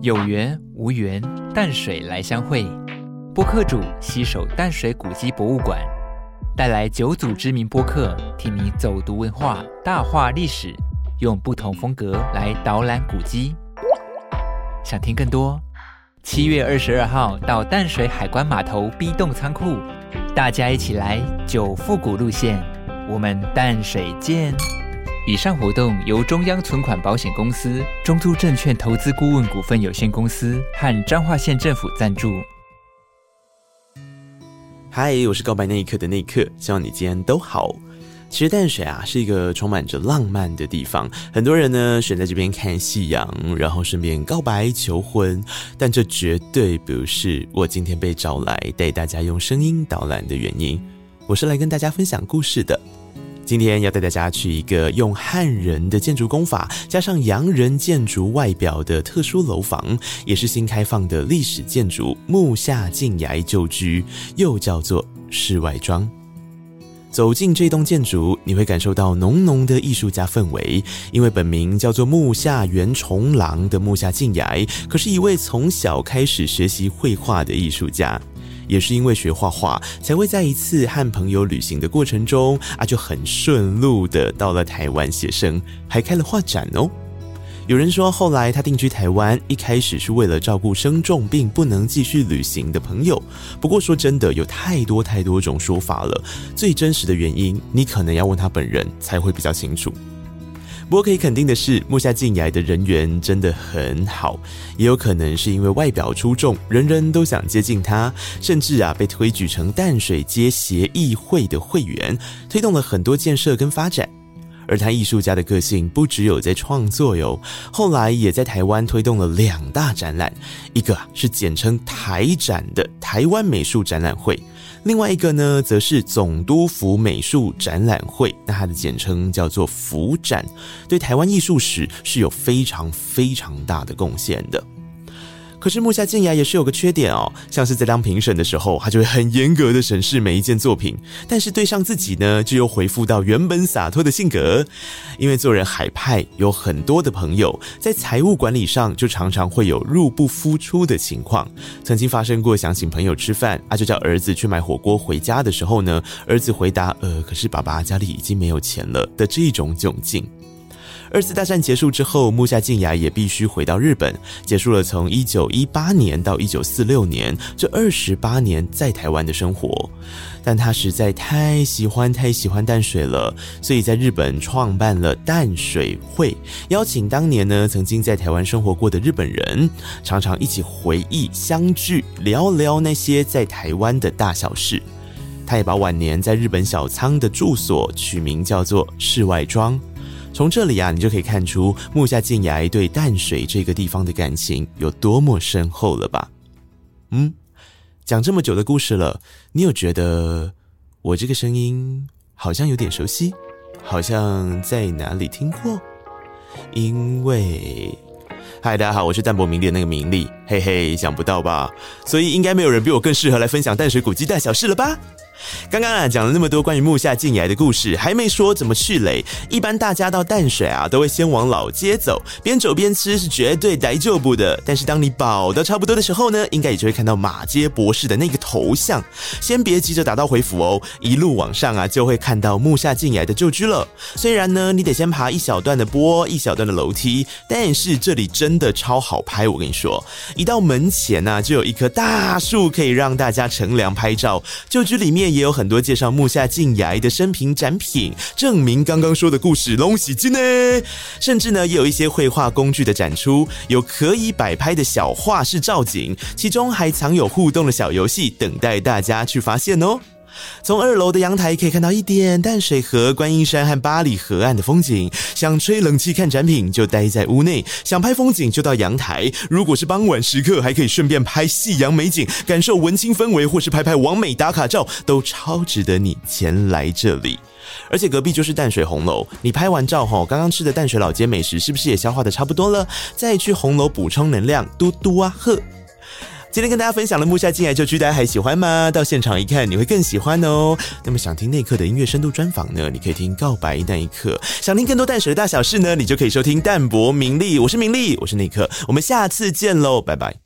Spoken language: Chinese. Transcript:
有缘无缘，淡水来相会。播客主携手淡水古迹博物馆，带来九组知名播客，替你走读文化、大话历史，用不同风格来导览古迹。想听更多？七月二十二号到淡水海关码头 B 栋仓库，大家一起来九复古路线，我们淡水见。以上活动由中央存款保险公司、中租证券投资顾问股份有限公司和彰化县政府赞助。嗨，我是告白那一刻的那一刻，希望你今天都好。其实淡水啊是一个充满着浪漫的地方，很多人呢选在这边看夕阳，然后顺便告白求婚。但这绝对不是我今天被找来带大家用声音导览的原因。我是来跟大家分享故事的。今天要带大家去一个用汉人的建筑工法加上洋人建筑外表的特殊楼房，也是新开放的历史建筑木下静崖旧居，又叫做世外庄。走进这栋建筑，你会感受到浓浓的艺术家氛围，因为本名叫做木下元重郎的木下静崖，可是一位从小开始学习绘画的艺术家。也是因为学画画，才会在一次和朋友旅行的过程中啊，就很顺路的到了台湾写生，还开了画展哦。有人说，后来他定居台湾，一开始是为了照顾生重病不能继续旅行的朋友。不过说真的，有太多太多种说法了，最真实的原因，你可能要问他本人才会比较清楚。不过可以肯定的是，木下静雅的人缘真的很好，也有可能是因为外表出众，人人都想接近他，甚至啊被推举成淡水街协议会的会员，推动了很多建设跟发展。而他艺术家的个性不只有在创作哟，后来也在台湾推动了两大展览，一个是简称台展的台湾美术展览会。另外一个呢，则是总督府美术展览会，那它的简称叫做府展，对台湾艺术史是有非常非常大的贡献的。可是木下健雅也是有个缺点哦，像是在当评审的时候，他就会很严格的审视每一件作品，但是对上自己呢，就又回复到原本洒脱的性格。因为做人海派，有很多的朋友在财务管理上就常常会有入不敷出的情况。曾经发生过想请朋友吃饭，啊就叫儿子去买火锅回家的时候呢，儿子回答呃，可是爸爸家里已经没有钱了的这种窘境。二次大战结束之后，木下静雅也必须回到日本，结束了从一九一八年到一九四六年这二十八年在台湾的生活。但他实在太喜欢太喜欢淡水了，所以在日本创办了淡水会，邀请当年呢曾经在台湾生活过的日本人，常常一起回忆相聚，聊聊那些在台湾的大小事。他也把晚年在日本小仓的住所取名叫做世外庄。从这里啊，你就可以看出木下静雅对淡水这个地方的感情有多么深厚了吧？嗯，讲这么久的故事了，你有觉得我这个声音好像有点熟悉，好像在哪里听过？因为，嗨，大家好，我是淡泊名利的那个名利，嘿嘿，想不到吧？所以应该没有人比我更适合来分享淡水古迹大小事了吧？刚刚啊讲了那么多关于木下静崖的故事，还没说怎么去嘞。一般大家到淡水啊，都会先往老街走，边走边吃是绝对逮就不的。但是当你饱的差不多的时候呢，应该也就会看到马街博士的那个头像。先别急着打道回府哦，一路往上啊，就会看到木下静崖的旧居了。虽然呢，你得先爬一小段的坡，一小段的楼梯，但是这里真的超好拍。我跟你说，一到门前呢，就有一棵大树可以让大家乘凉拍照。旧居里面。也有很多介绍木下静雅的生平展品，证明刚刚说的故事龙喜金呢。甚至呢，也有一些绘画工具的展出，有可以摆拍的小画室造景，其中还藏有互动的小游戏，等待大家去发现哦。从二楼的阳台可以看到一点淡水河、观音山和巴里河岸的风景。想吹冷气看展品，就待在屋内；想拍风景，就到阳台。如果是傍晚时刻，还可以顺便拍夕阳美景，感受文青氛围，或是拍拍完美打卡照，都超值得你前来这里。而且隔壁就是淡水红楼，你拍完照后，刚刚吃的淡水老街美食是不是也消化的差不多了？再去红楼补充能量，嘟嘟啊呵。今天跟大家分享了木下进来就居，大家还喜欢吗？到现场一看，你会更喜欢哦。那么想听内克的音乐深度专访呢？你可以听告白那一刻。想听更多淡水的大小事呢？你就可以收听淡泊名利。我是名利，我是内克，我们下次见喽，拜拜。